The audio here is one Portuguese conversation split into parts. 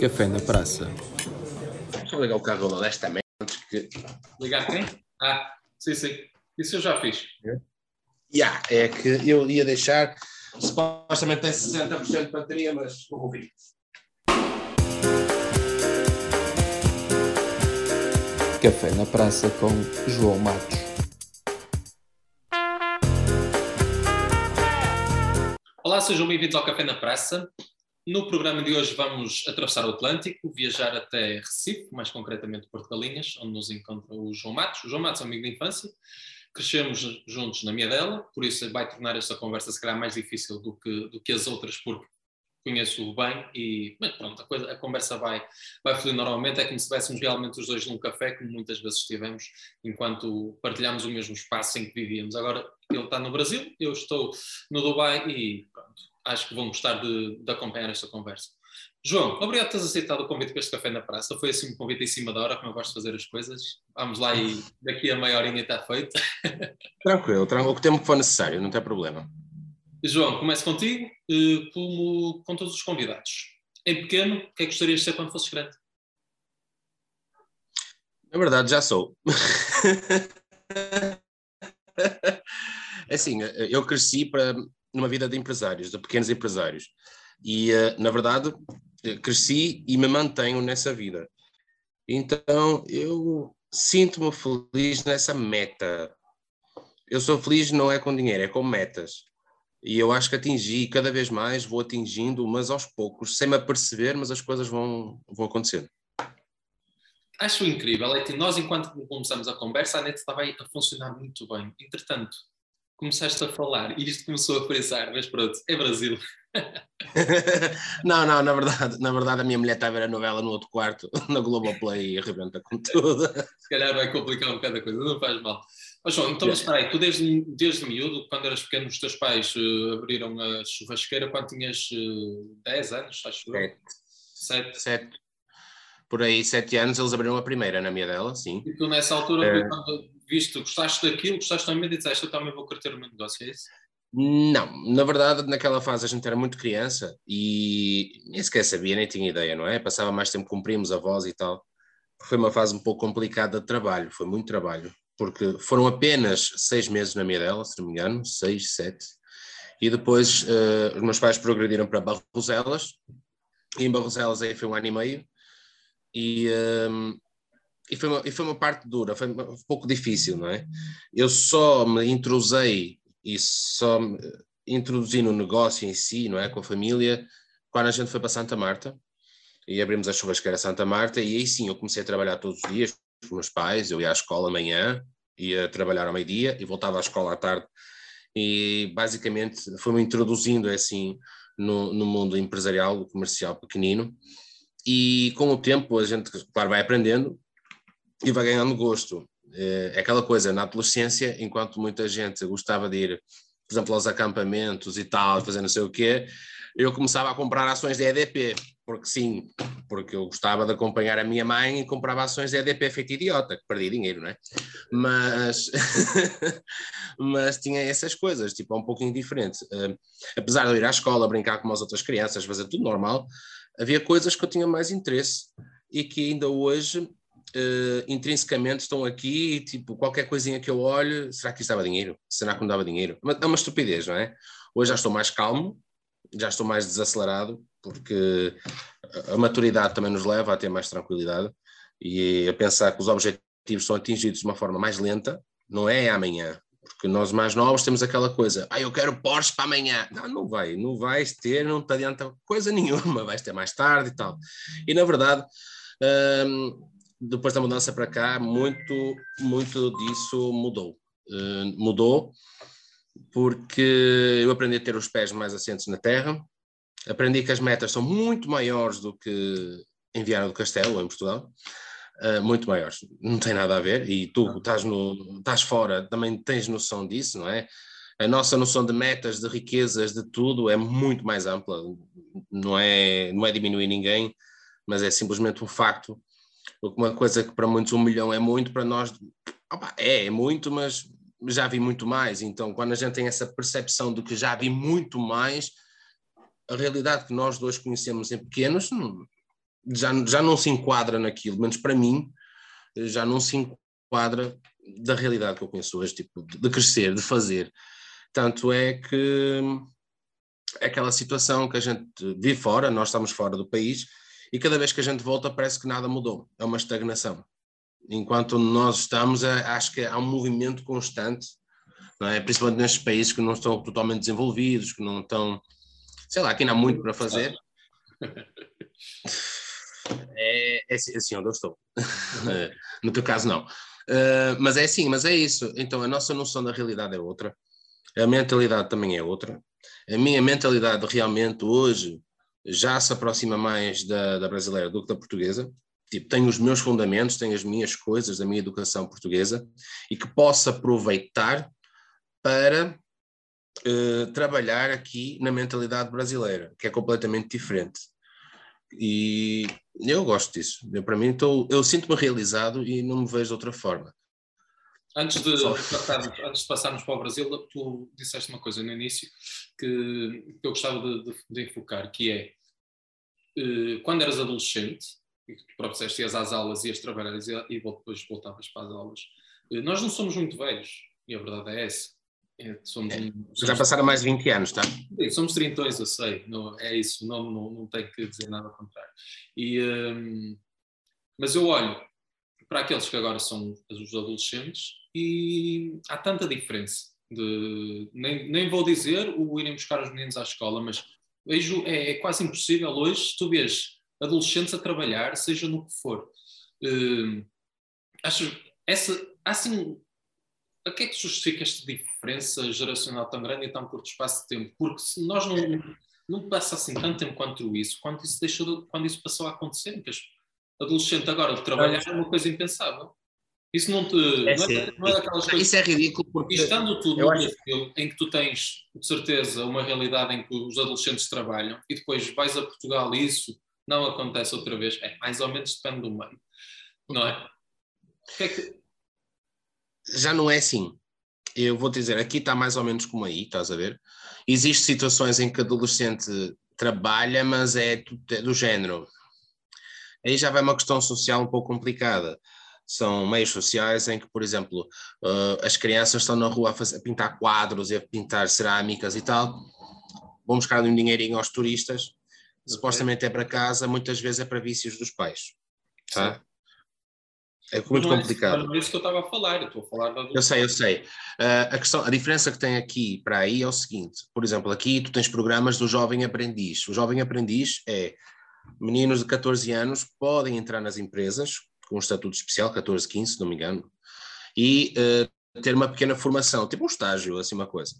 Café na praça. Deixa eu ligar o carro honestamente antes que. Ligar quem? Ah, sim, sim. Isso eu já fiz. Yeah, é que eu ia deixar. Supostamente tem 60% de bateria, mas vou ouvir. Café na praça com João Matos. Olá, sejam bem-vindos ao Café na Praça. No programa de hoje vamos atravessar o Atlântico, viajar até Recife, mais concretamente Porto Galinhas, onde nos encontra o João Matos. O João Matos é um amigo de infância, crescemos juntos na minha dela, por isso vai tornar esta conversa se calhar mais difícil do que, do que as outras, porque conheço-o bem e mas pronto, a, coisa, a conversa vai, vai fluir normalmente, é como se estivéssemos realmente os dois num café, como muitas vezes estivemos, enquanto partilhámos o mesmo espaço em que vivíamos. Agora ele está no Brasil, eu estou no Dubai e pronto, acho que vão gostar de, de acompanhar esta conversa. João, obrigado por teres aceitado o convite para este café na praça. Foi assim um convite em cima da hora, como eu gosto de fazer as coisas. Vamos lá e daqui a meia horinha está feito. Tranquilo, tranquilo, o tempo que for necessário, não tem problema. João, começo contigo, eh, como com todos os convidados. Em pequeno, o que é que gostarias de ser quando fosses grande? Na verdade, já sou. assim, eu cresci para numa vida de empresários, de pequenos empresários. E, eh, na verdade, cresci e me mantenho nessa vida. Então, eu sinto-me feliz nessa meta. Eu sou feliz não é com dinheiro, é com metas. E eu acho que atingi, cada vez mais vou atingindo, mas aos poucos, sem me aperceber, mas as coisas vão, vão acontecendo. Acho incrível, é nós, enquanto começamos a conversa, a net estava a funcionar muito bem. Entretanto, começaste a falar e isto começou a frisar, mas pronto, é Brasil. não, não, na verdade, na verdade a minha mulher está a ver a novela no outro quarto, na Globoplay e arrebenta com tudo. Se calhar vai complicar um bocado a coisa, não faz mal. Mas João, então espera aí, tu desde, desde miúdo, quando eras pequeno, os teus pais uh, abriram a churrasqueira quando tinhas uh, 10 anos, acho Sete. Sete. Sete. Por aí, sete anos, eles abriram a primeira na minha dela, sim. E tu nessa altura, é... quando viste, gostaste daquilo, gostaste também e disseste, eu também vou querer o meu negócio, é isso? Não, na verdade, naquela fase a gente era muito criança e nem sequer sabia, nem tinha ideia, não é? Passava mais tempo com primos, avós e tal. Foi uma fase um pouco complicada de trabalho, foi muito trabalho, porque foram apenas seis meses na minha dela, se não me engano, seis, sete. E depois uh, os meus pais progrediram para Barroselas, e em Barroselas aí foi um ano e meio, e, ehm, e, foi uma, e foi uma parte dura, foi um pouco difícil, não é? Eu só me intrusei e só introduzir no negócio em si, não é? Com a família, quando a gente foi para Santa Marta e abrimos a churrasqueira Santa Marta, e aí sim eu comecei a trabalhar todos os dias com os meus pais. Eu ia à escola amanhã, ia trabalhar ao meio-dia e voltava à escola à tarde. E basicamente foi-me introduzindo assim no, no mundo empresarial, comercial pequenino. E com o tempo a gente, claro, vai aprendendo e vai ganhando gosto. Eh, é aquela coisa, na adolescência, enquanto muita gente gostava de ir, por exemplo, aos acampamentos e tal, fazer não sei o quê, eu começava a comprar ações de EDP, porque sim, porque eu gostava de acompanhar a minha mãe e comprava ações de EDP feito idiota, que perdi dinheiro, não é? Mas, mas tinha essas coisas, tipo, é um pouquinho diferente. Uh, apesar de eu ir à escola, brincar com as outras crianças, fazer tudo normal, havia coisas que eu tinha mais interesse e que ainda hoje uh, intrinsecamente estão aqui e tipo, qualquer coisinha que eu olho, será que isto dava dinheiro? Será que não dava dinheiro? É uma estupidez, não é? Hoje já estou mais calmo, já estou mais desacelerado, porque a maturidade também nos leva a ter mais tranquilidade e a pensar que os objetivos são atingidos de uma forma mais lenta, não é amanhã, porque nós mais novos temos aquela coisa, ah, eu quero Porsche para amanhã. Não, não vai, não vais ter, não te adianta coisa nenhuma, vais ter mais tarde e tal. E na verdade, hum, depois da mudança para cá, muito, muito disso mudou. Uh, mudou porque eu aprendi a ter os pés mais assentes na terra, aprendi que as metas são muito maiores do que em Viana do Castelo, em Portugal, uh, muito maiores, não tem nada a ver, e tu estás, no, estás fora, também tens noção disso, não é? A nossa noção de metas, de riquezas, de tudo é muito mais ampla, não é, não é diminuir ninguém, mas é simplesmente um facto uma coisa que para muitos um milhão é muito, para nós opa, é, é muito, mas já vi muito mais. Então, quando a gente tem essa percepção de que já vi muito mais, a realidade que nós dois conhecemos em pequenos, já, já não se enquadra naquilo, menos para mim, já não se enquadra da realidade que eu conheço hoje, tipo, de crescer, de fazer. Tanto é que é aquela situação que a gente vive fora, nós estamos fora do país, e cada vez que a gente volta parece que nada mudou, é uma estagnação. Enquanto nós estamos, é, acho que há um movimento constante, é? principalmente nestes países que não estão totalmente desenvolvidos, que não estão, sei lá, que ainda há muito para fazer. É, é assim, assim onde eu estou. no teu caso, não. Uh, mas é assim, mas é isso. Então a nossa noção da realidade é outra, a mentalidade também é outra. A minha mentalidade realmente hoje já se aproxima mais da, da brasileira do que da portuguesa. Tipo, tenho os meus fundamentos, tenho as minhas coisas da minha educação portuguesa e que posso aproveitar para uh, trabalhar aqui na mentalidade brasileira, que é completamente diferente. E eu gosto disso. Eu, para mim, tô, eu sinto-me realizado e não me vejo de outra forma. Antes de, passarmos, antes de passarmos para o Brasil, tu disseste uma coisa no início que, que eu gostava de, de, de, enfocar, que é eh, quando eras adolescente, e tu próprio disseste, ias às aulas, ias trabalhar e, depois voltavas para as aulas, eh, nós não somos muito velhos, e a verdade é essa. É, somos, é. Já passaram mais de 20 anos, tá? Somos 30, eu sei, não, é isso, não, não, não tenho que dizer nada ao contrário. E, um, mas eu olho para aqueles que agora são os adolescentes e há tanta diferença. De, nem, nem vou dizer o irem buscar os meninos à escola, mas vejo, é, é quase impossível hoje tu vês adolescentes a trabalhar, seja no que for. Uh, acho essa, assim, a que é que justifica esta diferença geracional tão grande em tão curto espaço de tempo? Porque se nós não, não passa assim tanto tempo quanto isso, quando isso, deixou de, quando isso passou a acontecer, que adolescente agora de trabalhar é uma coisa impensável. Isso não te. É não, é, não é daquelas coisas. Isso é ridículo porque. E estando tu no acho... em que tu tens, de certeza, uma realidade em que os adolescentes trabalham e depois vais a Portugal e isso não acontece outra vez, é mais ou menos depende do meio. Não é? Que é que, já não é assim. Eu vou te dizer, aqui está mais ou menos como aí, estás a ver? Existem situações em que adolescente trabalha, mas é do, é do género. Aí já vai uma questão social um pouco complicada. São meios sociais em que, por exemplo, uh, as crianças estão na rua a, fazer, a, pintar quadros e a pintar cerâmicas e tal. Vão buscar um dinheirinho aos turistas. Supostamente é para casa, muitas vezes é para vícios dos pais. Tá? É muito não complicado. Não é isso que eu estava a falar, eu estou a falar da... Eu sei, eu sei. Uh, a, questão, a diferença que tem aqui para aí é o seguinte: por exemplo, aqui tu tens programas do Jovem Aprendiz. O Jovem Aprendiz é meninos de 14 anos podem entrar nas empresas com um estatuto especial, 14, 15, se não me engano, e uh, ter uma pequena formação, tipo um estágio, assim uma coisa.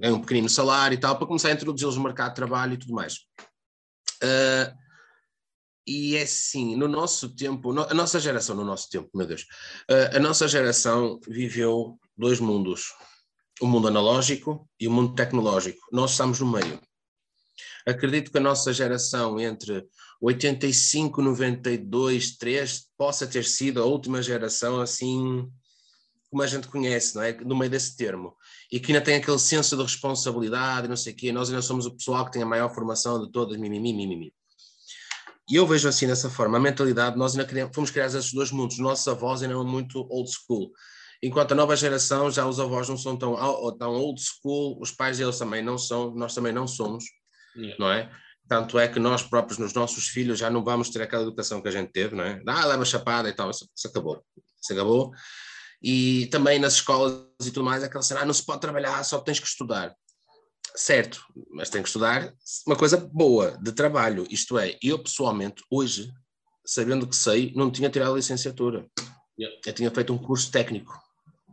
É um pequenino salário e tal, para começar a introduzi-los no mercado de trabalho e tudo mais. Uh, e é assim, no nosso tempo, a nossa geração, no nosso tempo, meu Deus, a nossa geração viveu dois mundos, o mundo analógico e o mundo tecnológico. Nós estamos no meio. Acredito que a nossa geração entre 85, 92, 3 possa ter sido a última geração assim como a gente conhece, não é? No meio desse termo. E que ainda tem aquele senso de responsabilidade, não sei o quê. Nós ainda somos o pessoal que tem a maior formação de todas, mimimi, mimimi. E eu vejo assim dessa forma, a mentalidade, nós ainda criamos, fomos criados esses dois mundos, nossos avós ainda eram muito old school, enquanto a nova geração, já os avós não são tão, tão old school, os pais deles também não são, nós também não somos, yeah. não é? Tanto é que nós próprios, nos nossos filhos, já não vamos ter aquela educação que a gente teve, não é? Ah, leva chapada e tal, isso, isso acabou, isso acabou. E também nas escolas e tudo mais, aquela cena, ah, não se pode trabalhar, só tens que estudar certo, mas tem que estudar uma coisa boa de trabalho. Isto é, eu pessoalmente, hoje, sabendo que sei, não tinha tirado a licenciatura. Yeah. Eu tinha feito um curso técnico.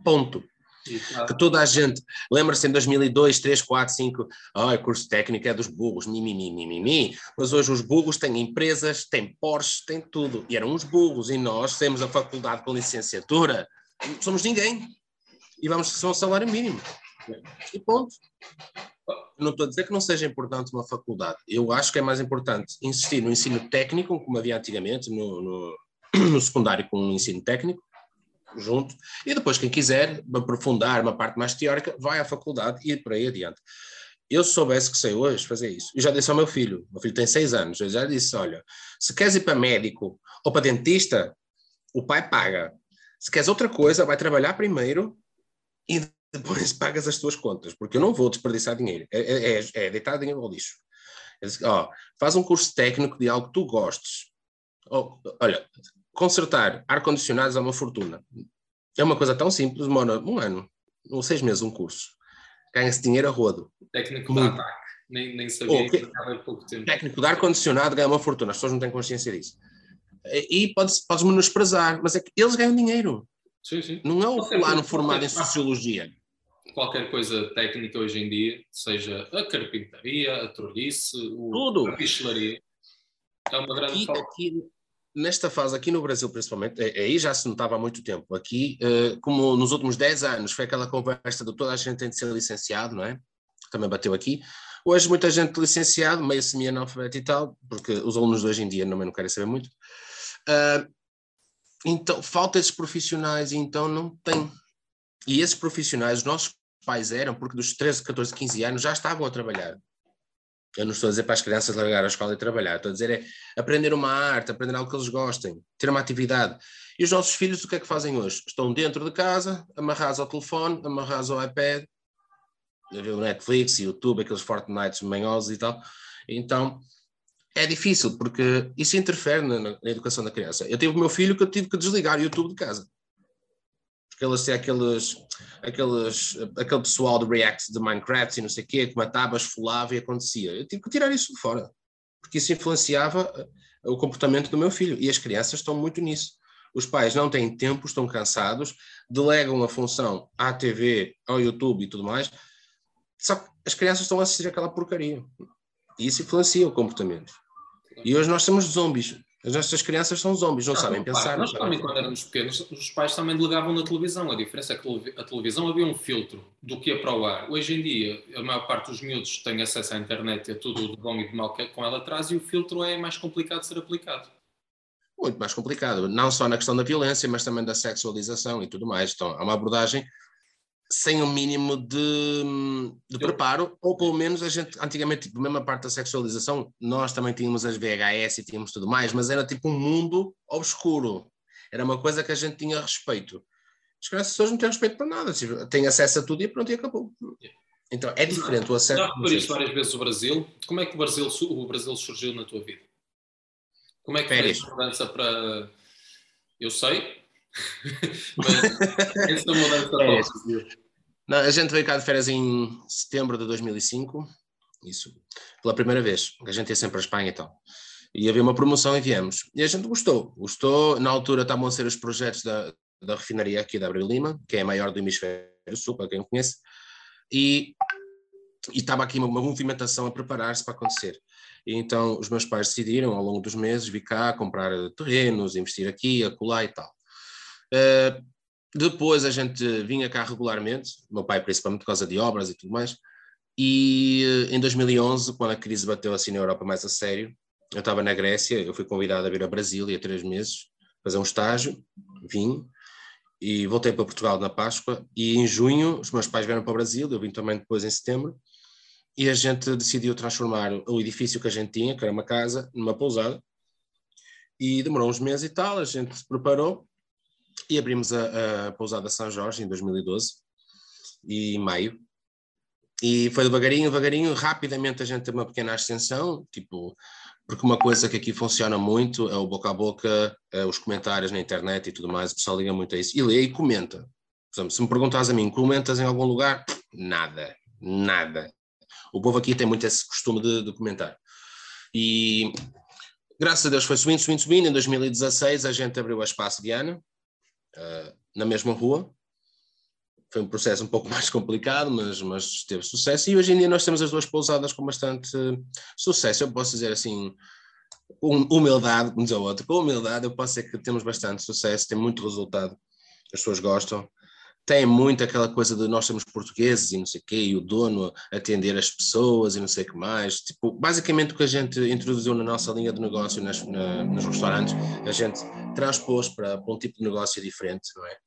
Ponto. Que toda a gente lembra-se em 2002, 3, 4, 5, ah, curso técnico é dos burros, mimimi, mimimi, mas hoje os burros têm empresas, têm Porsche, têm tudo, e eram os burros, e nós temos a faculdade com licenciatura, somos ninguém, e vamos ser um salário mínimo, e ponto. Não estou a dizer que não seja importante uma faculdade. Eu acho que é mais importante insistir no ensino técnico, como havia antigamente, no, no, no secundário com o ensino técnico, junto, e depois quem quiser aprofundar uma parte mais teórica, vai à faculdade e por aí adiante. eu soubesse que sei hoje fazer isso, eu já disse ao meu filho, meu filho tem seis anos, eu já disse, olha, se queres ir para médico ou para dentista, o pai paga. Se queres outra coisa, vai trabalhar primeiro e depois pagas as tuas contas, porque eu não vou desperdiçar dinheiro, é, é, é, é deitar dinheiro ao lixo. Disse, oh, faz um curso técnico de algo que tu gostes. Oh, olha, consertar ar-condicionados é uma fortuna. É uma coisa tão simples, demora um ano, ou seis meses, um curso. Ganha-se dinheiro a rodo. Técnico de ataque. Nem, nem sabia que pouco tempo. Técnico de ar-condicionado ganha uma fortuna, as pessoas não têm consciência disso. E podes, podes menosprezar, mas é que eles ganham dinheiro. Sim, sim. Não é o fulano formado em sociologia. Qualquer coisa técnica hoje em dia, seja a carpintaria, a Tudo. a pichelaria, é uma grande aqui, aqui, nesta fase, aqui no Brasil principalmente, é, aí já se notava há muito tempo. Aqui, uh, como nos últimos 10 anos, foi aquela conversa de toda a gente tem de ser licenciado, não é? Também bateu aqui. Hoje, muita gente licenciado, meio semi-analfabeto e tal, porque os alunos de hoje em dia não, não querem saber muito. Uh, então, falta esses profissionais, e então não tem. E esses profissionais, os nossos pais eram, porque dos 13, 14, 15 anos já estavam a trabalhar. Eu não estou a dizer para as crianças largar a escola e trabalhar, estou a dizer é aprender uma arte, aprender algo que eles gostem, ter uma atividade. E os nossos filhos o que é que fazem hoje? Estão dentro de casa, amarrados ao telefone, amarrados ao iPad, a ver o Netflix, YouTube, aqueles Fortnite manhosos e tal. Então, é difícil, porque isso interfere na, na, educação da criança. Eu tive o meu filho que eu tive que desligar o YouTube de casa. Eles têm aqueles, aqueles, aquele pessoal de React de Minecraft e não sei o quê, que matava, esfolava e acontecia. Eu tive que tirar isso de fora, porque isso influenciava eh, o comportamento do meu filho. E as crianças estão muito nisso. Os pais não têm tempo, estão cansados, delegam a função à TV, ao YouTube e tudo mais. Só que as crianças estão a assistir aquela porcaria. E isso influencia o comportamento. E hoje nós somos zombies. As nossas crianças são zombies, não, não sabem pensar. Nós também, quando éramos pequenos, os pais também delegavam na televisão. A diferença é que a televisão havia um filtro do que ia para o ar. Hoje em dia, a maior parte dos miúdos tem acesso à internet e a tudo de bom e de mal que com ela traz, e o filtro é mais complicado de ser aplicado. Muito mais complicado, não só na questão da violência, mas também da sexualização e tudo mais. Então, há uma abordagem sem um mínimo de, de preparo, ou pelo menos a gente, antigamente, tipo, mesmo a parte da sexualização, nós também tínhamos as VHS e tínhamos tudo mais, mas era tipo um mundo obscuro. Era uma coisa que a gente tinha respeito. As crianças não têm respeito para nada, tipo, têm acesso a tudo e pronto, e acabou. Então é diferente o acesso. Já referiste várias vezes o Brasil. Como é que o Brasil, o Brasil surgiu na tua vida? Como é que fez a mudança para. Eu sei, mas essa mudança para não, a gente veio cá de férias em setembro de 2005, isso, pela primeira vez, a gente ia sempre a Espanha e tal. E havia uma promoção e viemos. E a gente gostou, gostou. Na altura estavam a ser os projetos da, da refinaria aqui da Abril Lima, que é a maior do hemisfério sul, para quem conhece, e, e estava aqui uma, uma movimentação a preparar-se para acontecer. E então os meus pais decidiram, ao longo dos meses, vir cá, comprar terrenos, investir aqui, acolá e tal. Uh, depois a gente vinha cá regularmente, meu pai principalmente por causa de obras e tudo mais, e eh, em 2011, quando a crise bateu assim na Europa mais a sério, eu estava na Grécia, eu fui convidado a vir a Brasília três meses, fazer um estágio, vim, e voltei para Portugal na Páscoa, e em junho os meus pais vieram para o Brasil, eu vim também depois em setembro, e a gente decidiu transformar o edifício que a gente tinha, que era uma casa, numa pousada, e demorou uns meses e tal, a gente se preparou, e abrimos a, a pousada São Jorge em 2012, e em maio. E foi devagarinho, devagarinho, rapidamente a gente teve uma pequena ascensão, tipo, porque uma coisa que aqui funciona muito é o boca a boca, é os comentários na internet e tudo mais, o pessoal liga muito a isso, e lê e comenta. Exemplo, se me perguntas a mim, comentas em algum lugar? Nada, nada. O povo aqui tem muito esse costume de, de comentar. E graças a Deus foi subindo, subindo, subindo. Em 2016 a gente abriu a Espaço Guiana, uh, na mesma rua. Foi um processo um pouco mais complicado, mas, mas teve sucesso. E hoje em dia nós temos as duas pousadas com bastante uh, sucesso. Eu posso dizer assim, humildade, como diz o outro, com humildade eu posso dizer que temos bastante sucesso, tem muito resultado, as pessoas gostam tem muito aquela coisa de nós somos portugueses e não sei o quê, e o dono atender as pessoas e não sei o que mais. Tipo, basicamente o que a gente introduziu na nossa linha de negócio nas, na, nos restaurantes, a gente transpôs para, para, um tipo de negócio diferente, não é?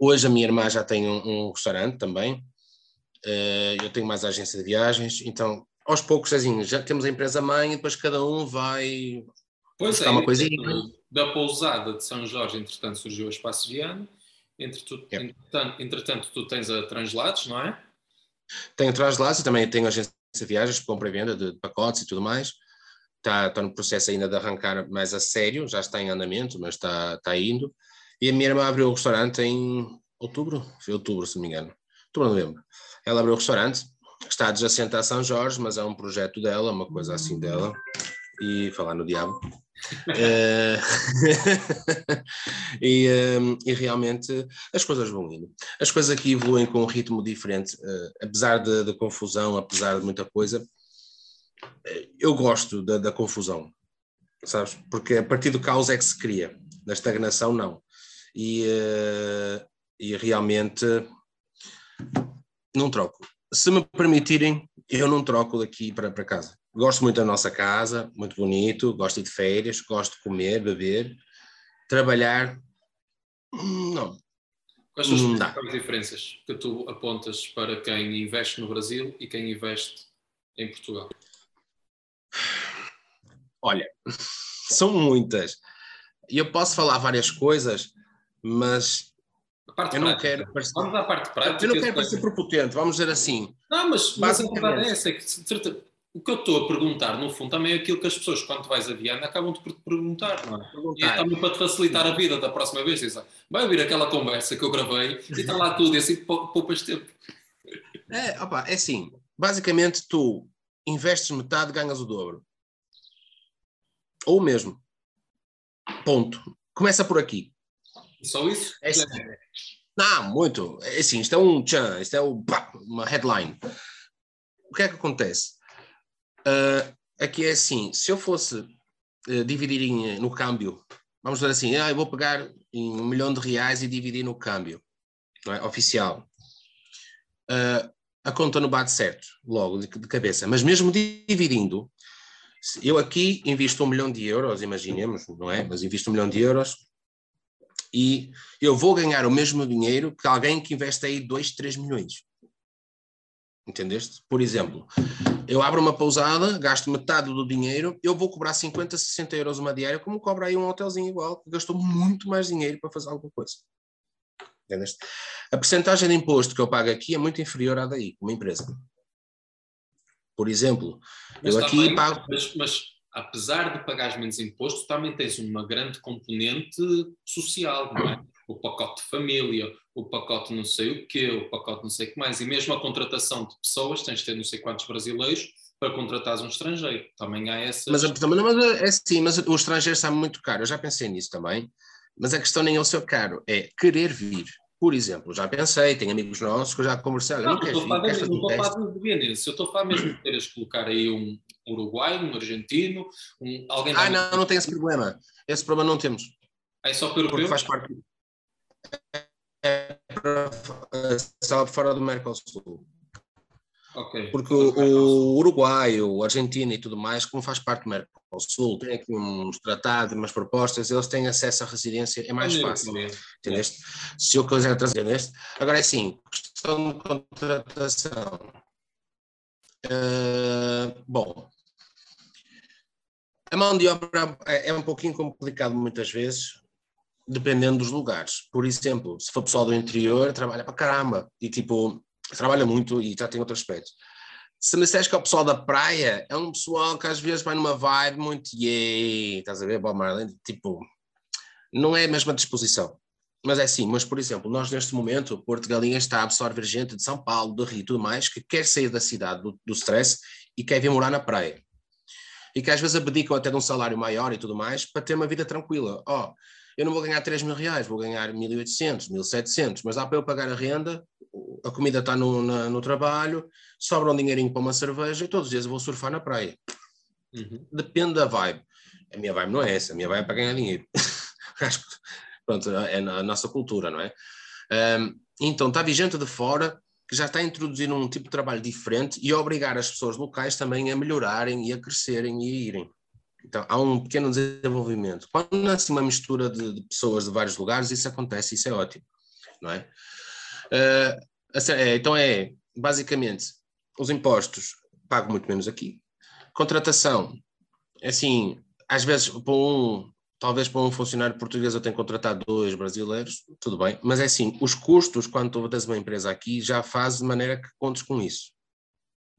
Hoje a minha irmã já tem um, um restaurante também, uh, eu tenho mais agência de viagens, então aos poucos, assim, já temos a empresa mãe e depois cada um vai pois é, uma coisinha. Da pousada de São Jorge, entretanto, surgiu o Espaço Viana, entretanto, yep. entretanto, tu tens a Translados, não é? Tenho Translados e também tenho agência de viagens, compra e venda de pacotes e tudo mais. Está, está no processo ainda de arrancar mais a sério, já está em andamento, mas está, está indo. E a minha irmã abriu o restaurante em outubro, foi outubro, se não me engano, outubro, novembro. Ela abriu o restaurante, está adjacente a São Jorge, mas é um projeto dela, uma coisa assim dela, e falar no diabo. Uh, e, um, e, realmente as coisas vão indo. As coisas aqui evoluem com um ritmo diferente, uh, apesar da confusão, apesar de muita coisa. Uh, eu gosto da, da, confusão, sabes? Porque a partir do caos é que se cria, da estagnação, não. E, e realmente não troco se me permitirem, eu não troco daqui para, para casa. Gosto muito da nossa casa, muito bonito, gosto de, ir de férias, gosto de comer, beber, trabalhar. Hum, não. Quais são as principais diferenças que tu apontas para quem investe no Brasil e quem investe em Portugal? Olha, são muitas. E eu posso falar várias coisas, mas parte eu não quero parecer... Vamos à parte prática. Eu não quero parecer prepotente, vamos dizer assim. Não, mas, mas a verdade é essa, é que o que eu estou a perguntar, no fundo, também é aquilo que as pessoas, quando vais a Viana, acabam de perguntar, não é? Perguntar. E é também para te facilitar a vida da próxima vez, dizem, vai ouvir aquela conversa que eu gravei e está lá tudo, e assim poupas tempo. É, opa, é assim, basicamente tu investes metade, ganhas o dobro. Ou mesmo. Ponto. Começa por aqui. Só isso? É, assim, não, muito. É assim, isto é um tchan, isto é um, uma headline. O que é que acontece? Uh, aqui é assim, se eu fosse uh, dividir em, no câmbio, vamos dizer assim, ah, eu vou pegar em um milhão de reais e dividir no câmbio, é? oficial. Uh, a conta não bate certo, logo, de, de, cabeça. Mas mesmo dividindo, eu aqui invisto um milhão de euros, imaginemos, não é? Mas invisto um milhão de euros, e eu vou ganhar o mesmo dinheiro que alguém que investe aí 2, 3 milhões. Entendeste? Por exemplo, eu abro uma pousada, gasto metade do dinheiro, eu vou cobrar 50, 60 euros uma diária, como cobra aí um hotelzinho igual, que gastou muito mais dinheiro para fazer alguma coisa. Entendeste? A percentagem de imposto que eu pago aqui é muito inferior à daí, uma empresa. Por exemplo, mas eu aqui pago. Mas, mas apesar de pagares menos imposto, também tens uma grande componente social, não é? O pacote de família, o pacote não sei o quê, o pacote não sei o que mais, e mesmo a contratação de pessoas, tens de ter não sei quantos brasileiros para contratares um estrangeiro. Também há essa. Mas, mas é sim, mas o estrangeiro está muito caro, eu já pensei nisso também, mas a questão nem é o seu caro, é querer vir. Por exemplo, já pensei, tenho amigos nossos que eu já conversei. Não, não, estou a falar de eu estou a falar mesmo de teres colocar aí um, uruguai, um argentino, um, alguém... Ah, não, não tem esse problema. Esse problema não temos. É só para Porque faz parte... É para, fora do Mercosul. Okay. Porque o, o, Uruguai, o Argentina e tudo mais, como faz parte do Mercosul, tem aqui uns tratados, umas propostas, eles têm acesso à residência, é mais fácil. Entendeste? Se eu quiser trazer, entendeste? Agora é assim, questão de contratação. Uh, bom, a mão de obra é, é um pouquinho complicado muitas vezes, dependendo dos lugares. Por exemplo, se for pessoal do interior, trabalha para caramba e tipo, trabalha muito e já tem outro aspecto. Se me disseres que é o pessoal da praia, é um pessoal que às vezes vai numa vibe muito yay, estás a ver, Bob Marley, tipo, não é a mesma disposição. Mas é assim, mas por exemplo, nós neste momento, Porto Galinha está a absorver gente de São Paulo, do Rio e tudo mais, que quer sair da cidade do, do stress e quer vir morar na praia e que às vezes abdicam até de um salário maior e tudo mais para ter uma vida tranquila. Ó, oh, eu não vou ganhar 3 mil reais, vou ganhar 1.800, 1.700, mas dá para eu pagar a renda, a comida está no, na, no trabalho, sobra um dinheirinho para uma cerveja e todos os dias eu vou surfar na praia. Uhum. Depende da vibe. A minha vibe não é essa, a minha vibe é para ganhar dinheiro. Acho que, pronto, é a nossa cultura, não é? Um, então, está vigente de fora, que já está a introduzir um tipo de trabalho diferente e a obrigar as pessoas locais também a melhorarem e a crescerem e a irem. Então, há um pequeno desenvolvimento. Quando nasce uma mistura de, de pessoas de vários lugares, isso acontece, isso é ótimo, não é? Uh, então é basicamente, os impostos pago muito menos aqui. Contratação, assim, às vezes para um, talvez para um funcionário português eu tenho que contratar dois brasileiros, tudo bem, mas é assim, os custos quando tu tens uma empresa aqui já faz de maneira que contes com isso,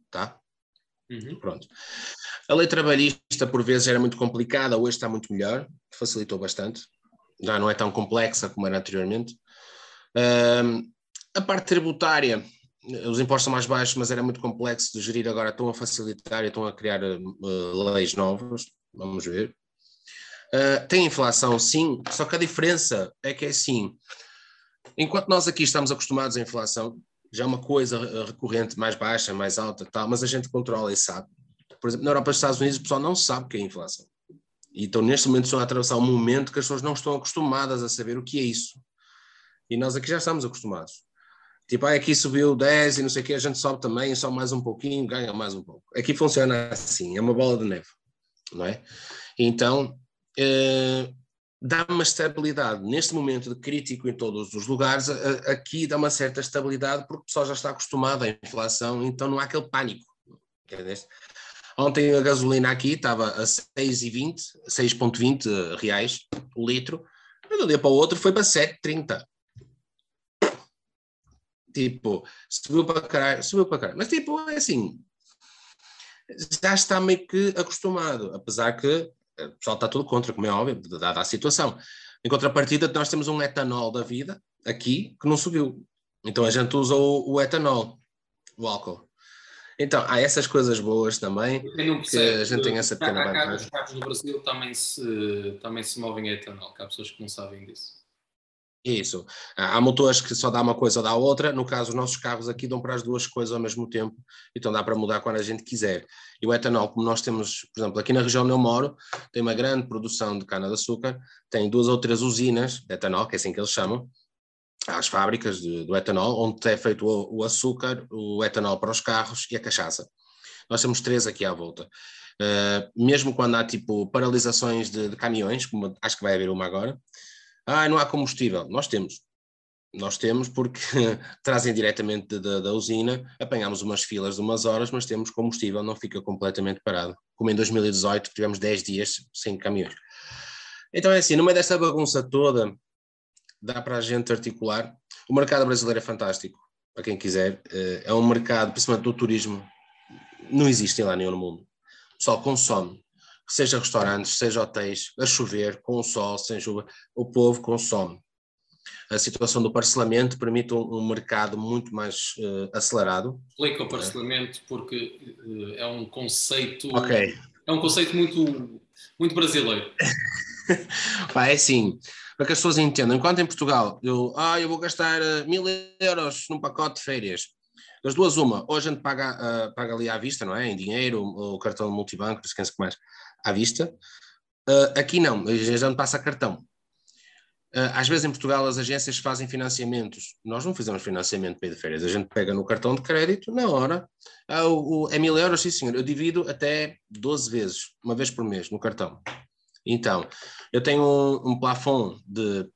tá? Uhum. Pronto. A lei trabalhista por vezes era muito complicada, hoje está muito melhor, facilitou bastante, já não é tão complexa como era anteriormente. a parte tributária, os impostos são mais baixos, mas era muito complexo de gerir agora, estão a facilitar e estão a criar uh, leis novas, vamos ver. Uh, tem inflação, sim, só que a diferença é que é assim, enquanto nós aqui estamos acostumados à inflação, já é uma coisa recorrente, mais baixa, mais alta, tal, mas a gente controla e sabe. Por exemplo, na Europa e nos Estados Unidos, o pessoal não sabe o que é inflação. E então, neste momento, estão a atravessar um momento que as pessoas não estão acostumadas a saber o que é isso. E nós aqui já estamos acostumados. Tipo, ah, aqui subiu 10 e não sei o que, a gente sobe também, sobe mais um pouquinho, ganha mais um pouco. Aqui funciona assim, é uma bola de neve, não é? Então, eh, dá uma estabilidade. Neste momento de crítico em todos os lugares, aqui dá uma certa estabilidade porque o pessoal já está acostumado à inflação, então não há aquele pânico. Ontem a gasolina aqui estava a 6,20, 6,20 reais o litro, e de um dia para o outro foi para 7,30. Tipo, subiu para caralho, subiu para caralho. Mas tipo, é assim, já está meio que acostumado, apesar que o pessoal está tudo contra, como é óbvio, dada a situação. Em contrapartida, nós temos um etanol da vida aqui que não subiu. Então a gente usa o, o etanol, o álcool. Então, há essas coisas boas também, que a gente tem essa pequena vantagem. Os carros no Brasil também se, também se movem a etanol, que há pessoas que não sabem disso. Isso. Há motores que só dá uma coisa ou dá outra. No caso, os nossos carros aqui dão para as duas coisas ao mesmo tempo, então dá para mudar quando a gente quiser. E o etanol, como nós temos, por exemplo, aqui na região onde eu moro, tem uma grande produção de cana-de-açúcar, tem duas ou três usinas de etanol, que é assim que eles chamam, às fábricas de, do etanol, onde é feito o, o, açúcar, o etanol para os carros e a cachaça. Nós temos três aqui à volta. Uh, mesmo quando há tipo paralisações de, de caminhões, como acho que vai haver uma agora, ah, não há combustível. Nós temos. Nós temos porque trazem diretamente da, da usina, apanhamos umas filas de umas horas, mas temos combustível, não fica completamente parado. Como em 2018, tivemos 10 dias sem caminhões. Então é assim, no meio dessa bagunça toda, dá para a gente articular. O mercado brasileiro é fantástico, para quem quiser. Eh, é um mercado, principalmente do turismo, não existe lá nenhum no mundo. Pessoal consome seja restaurantes, seja hotéis, a chover, com o sol, sem chuva, o povo consome. A situação do parcelamento permite um, um mercado muito mais uh, acelerado. Explica o parcelamento porque uh, é um conceito. É um conceito muito, muito brasileiro. Pá, é assim, para que as pessoas entendam, enquanto em Portugal eu, ah, eu vou gastar uh, mil euros num pacote de férias, das duas, uma, ou a gente paga, uh, paga ali à vista, não é? Em dinheiro, o cartão multibanco, não sei o que mais à vista. Uh, aqui não, a gente passa cartão. Uh, às vezes em Portugal as agências fazem financiamentos. Nós não fizemos financiamento para ir de férias. A gente pega no cartão de crédito na hora. Ah, o, é mil euros, sim senhor. Eu divido até 12 vezes, uma vez por mês, no cartão. Então, eu tenho um, um plafond de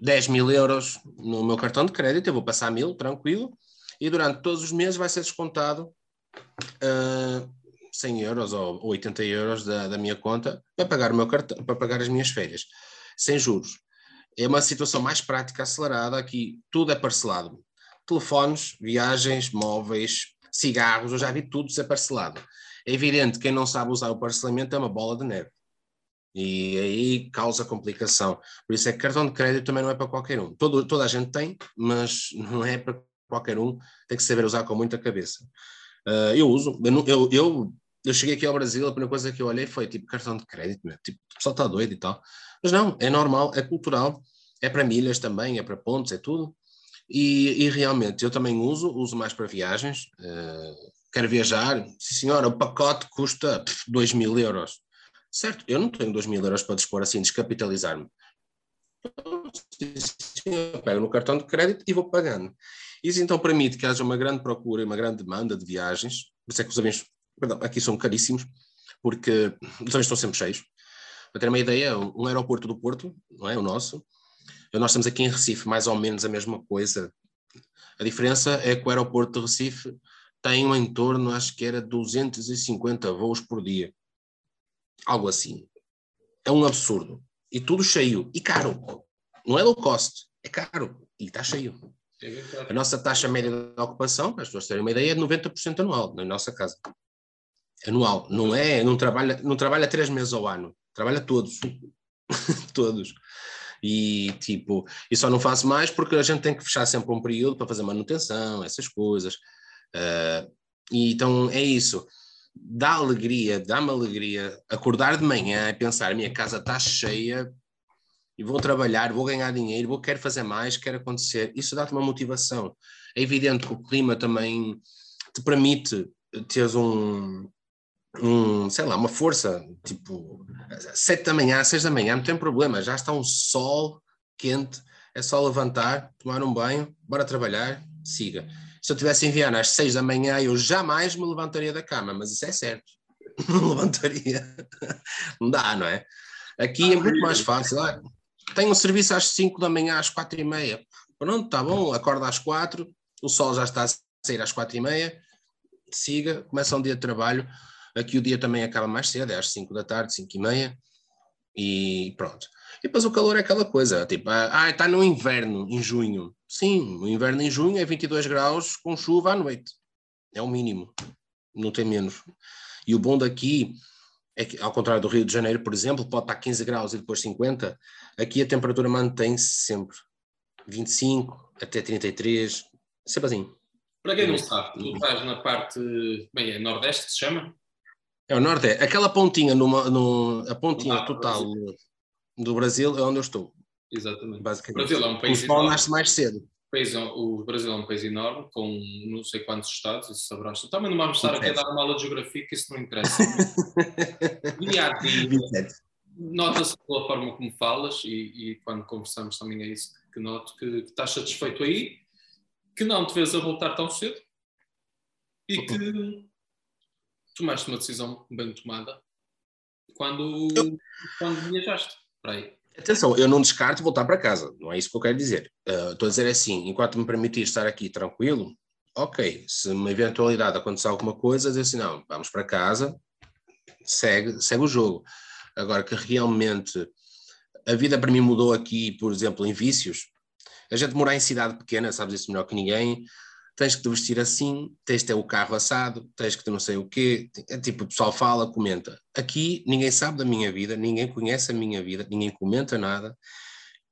10 mil euros no meu cartão de crédito. Eu vou passar mil, tranquilo. E durante todos os meses vai ser descontado uh, 100 euros ou 80 euros da, da minha conta para pagar, o meu cartão, para pagar as minhas férias, sem juros. É uma situação mais prática, acelerada, aqui tudo é parcelado. Telefones, viagens, móveis, cigarros, eu já vi tudo ser parcelado. É evidente, quem não sabe usar o parcelamento é uma bola de neve. E aí causa complicação. Por isso é que cartão de crédito também não é para qualquer um. Todo, toda a gente tem, mas não é para qualquer um. Tem que saber usar com muita cabeça. Uh, eu uso, eu, eu, eu eu cheguei aqui ao Brasil, a primeira coisa que eu olhei foi tipo cartão de crédito, né? tipo, o pessoal está doido e tal. Mas não, é normal, é cultural, é para milhas também, é para pontos, é tudo. E, e realmente eu também uso, uso mais para viagens. Uh, quero viajar, sim senhora, o pacote custa 2 mil euros. Certo, eu não tenho 2 mil euros para dispor assim, descapitalizar-me. Eu pego no cartão de crédito e vou pagando. Isso então permite que haja uma grande procura e uma grande demanda de viagens, por isso é que os aviões perdão, aqui são caríssimos, porque os aviões estão sempre cheios. Para ter uma ideia, um aeroporto do Porto, não é o nosso, nós estamos aqui em Recife, mais ou menos a mesma coisa, A diferença é que o aeroporto de Recife tem um entorno, acho que era 250 voos por dia. Algo assim. É um absurdo. E tudo cheio. E caro. Não é low cost. É caro. E está cheio. A nossa taxa média de ocupação, para as pessoas terem uma ideia, é de 90% anual na nossa casa. Anual. Não é, não trabalha, não trabalha três meses ao ano. Trabalha todos. todos. E tipo, e só não faço mais porque a gente tem que fechar sempre um período para fazer manutenção, essas coisas. Uh, e então é isso. Dá alegria, dá-me alegria acordar de manhã e pensar: minha casa está cheia e vou trabalhar, vou ganhar dinheiro, vou querer fazer mais, quero acontecer. Isso dá-te uma motivação. É evidente que o clima também te permite teres um, um, sei lá, uma força, tipo, sete da manhã, seis da manhã, não tem problema, já está um sol quente, é só levantar, tomar um banho, bora trabalhar, siga. Se eu tivesse em às seis da manhã, eu jamais me levantaria da cama, mas isso é certo, não levantaria, não dá, não é? Aqui é muito mais fácil, ah, tenho um serviço às cinco da manhã, às quatro e meia, pronto, tá bom, acorda às quatro, o sol já está a sair às quatro e meia, siga, começa um dia de trabalho, Aqui o dia também acaba mais cedo, é às 5 da tarde, 5 e meia, e pronto. E depois o calor é aquela coisa, tipo, ah, está no inverno, em junho. Sim, o inverno em junho é 22 graus com chuva à noite. É o mínimo, não tem menos. E o bom daqui é que, ao contrário do Rio de Janeiro, por exemplo, pode estar 15 graus e depois 50, aqui a temperatura mantém-se sempre 25 até 33, sempre assim. Para quem não sabe, tu estás na parte, bem, é Nordeste se chama? É o norte, é. Aquela pontinha, numa, no, a pontinha total Brasil. do Brasil é onde eu estou. Exatamente. Basicamente. O Brasil é um país o enorme. nasce mais cedo. País, é o Brasil é um país enorme, com não sei quantos estados, isso sabrás. Também não vamos estar aqui a dar uma aula de geografia, que isso não interessa. dia a dia, nota-se pela forma como falas, e, e, quando conversamos também é isso que noto, que, que estás satisfeito aí, que não te vês a voltar tão cedo, e que tomaste uma decisão bem tomada quando, eu... quando viajaste para aí. Atenção, eu não descarto voltar para casa, não é isso que eu quero dizer. Uh, estou a dizer assim, enquanto me permitir estar aqui tranquilo, ok, se uma eventualidade acontecer alguma coisa, dizer assim, não, vamos para casa, segue, segue o jogo. Agora que realmente a vida para mim mudou aqui, por exemplo, em vícios, a gente morar em cidade pequena, sabes isso melhor que ninguém, tens que te vestir assim, tens de ter o carro assado, tens que ter não sei o quê. É tipo, o pessoal fala, comenta. Aqui ninguém sabe da minha vida, ninguém conhece a minha vida, ninguém comenta nada.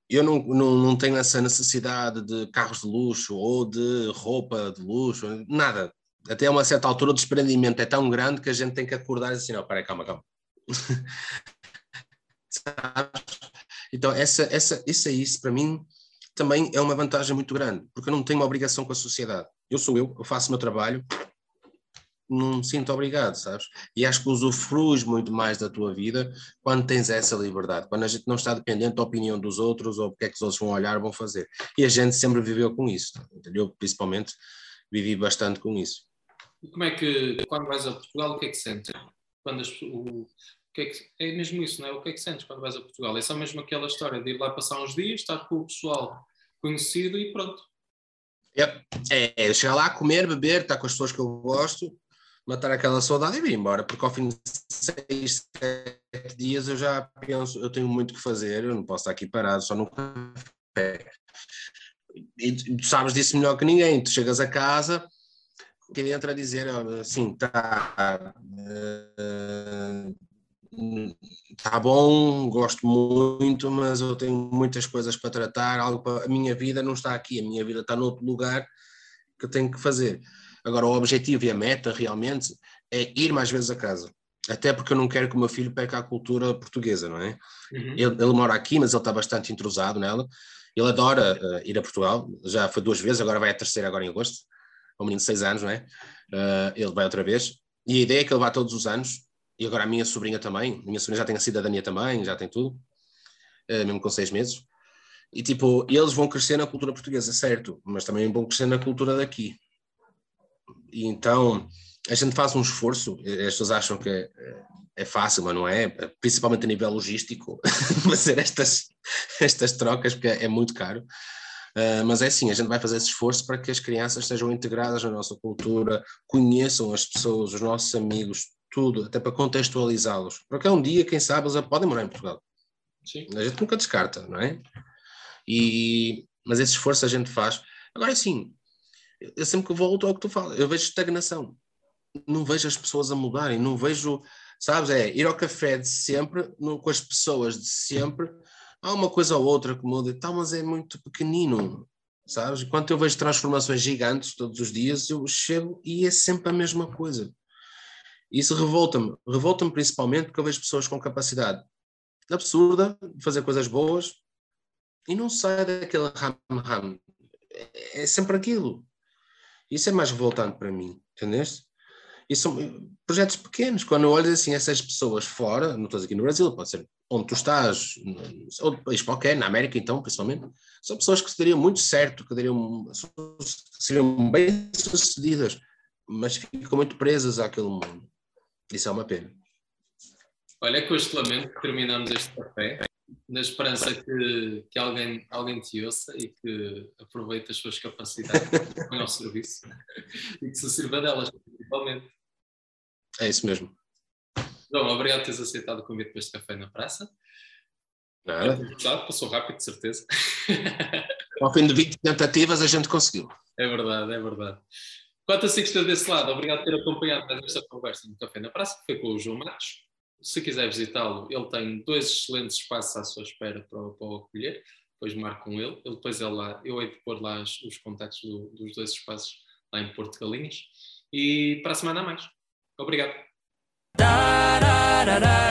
Eu não, não, não tenho essa necessidade de carros de luxo ou de roupa de luxo, nada. Até uma certa altura o desprendimento é tão grande que a gente tem que acordar assim, não, peraí, calma, calma. então, essa, essa, isso para mim, também é uma vantagem muito grande, porque eu não tenho uma obrigação com a sociedade. Eu sou eu, eu faço o meu trabalho, não me sinto obrigado, sabes? E acho que usufruis muito mais da tua vida quando tens essa liberdade, quando a gente não está dependente da opinião dos outros ou porque é que os outros vão olhar vão fazer. E a gente sempre viveu com isso, entendeu? Principalmente vivi bastante com isso. E como é que, quando vais a Portugal, o que é que sentes? Quando as, o, que é, que, é mesmo isso, não é? O que é que sentes quando vais a Portugal? É só mesmo aquela história de ir lá passar uns dias, estar com o pessoal conhecido e pronto. É, é chegar lá, comer, beber, estar com as pessoas que eu gosto, matar aquela saudade e vir embora, porque ao fim de seis, sete dias eu já penso, eu tenho muito que fazer, eu não posso estar aqui parado só no café. E tu sabes disso melhor que ninguém, tu chegas a casa, quem entra a dizer assim, tá, uh, tá bom, gosto muito, mas eu tenho muitas coisas para tratar, algo para, a minha vida não está aqui, a minha vida está noutro lugar que eu tenho que fazer. Agora, o objetivo e a meta realmente é ir mais vezes a casa. Até porque eu não quero que o meu filho peque a cultura portuguesa, não é? Uhum. Ele, ele, mora aqui, mas ele está bastante entrosado nela. Ele adora uh, ir a Portugal, já foi duas vezes, agora vai a terceira, agora em agosto. É um menino de seis anos, não é? Uh, ele vai outra vez. E a ideia é que ele vá todos os anos, e agora a minha sobrinha também, minha sobrinha já tem a cidadania também, já tem tudo, uh, mesmo com seis meses. E tipo, eles vão crescer na cultura portuguesa, certo, mas também vão crescer na cultura daqui. E então a gente faz um esforço, as pessoas acham que é, é fácil, mas não é, principalmente a nível logístico, fazer estas, estas trocas, porque é muito caro. Uh, mas é assim, a gente vai fazer esse esforço para que as crianças estejam integradas na nossa cultura, conheçam as pessoas, os nossos amigos, tudo, até para contextualizá-los. Porque é um dia, quem sabe, eles podem morar em Portugal. Sim. A gente nunca descarta, não é? E, mas esse esforço a gente faz. Agora, sim, eu sempre que volto ao que tu falas, eu vejo estagnação. Não vejo as pessoas a mudarem, não vejo, sabes, é ir ao café de sempre, no, com as pessoas de sempre, há uma coisa ou outra que muda e tal, mas é muito pequenino, sabes? Enquanto eu vejo transformações gigantes todos os dias, eu chego e é sempre a mesma coisa. Isso revolta-me, revolta-me principalmente porque eu vejo pessoas com capacidade absurda de fazer coisas boas e não sai daquele ram-ram. É, é sempre aquilo. Isso é mais revoltante para mim, entendeste? E são projetos pequenos. Quando eu olho assim essas pessoas fora, não estou aqui no Brasil, pode ser onde tu estás, ou país qualquer, na América então, principalmente, são pessoas que dariam muito certo, que dariam, seriam bem sucedidas, mas ficam muito presas àquele mundo. Isso é uma pena. Olha, com este lamento que terminamos este café, na esperança que, que alguém, alguém te ouça e que aproveite as suas capacidades ao nosso serviço e que se sirva delas, principalmente. É isso mesmo. João, obrigado por teres aceitado o convite para este café na praça. Nada. É, passou rápido, de certeza. Ao fim de 20 tentativas a gente conseguiu. É verdade, é verdade. Quanto a si que esteve desse lado, obrigado por ter acompanhado esta conversa no Café na Praça, que foi com o João Matos. Se quiser visitá-lo, ele tem dois excelentes espaços à sua espera para, para o acolher. Depois marco com ele. ele depois é lá, eu hei de pôr lá os, os contactos do, dos dois espaços lá em Porto Galinhas. E para a semana a mais. Obrigado. Da, da, da,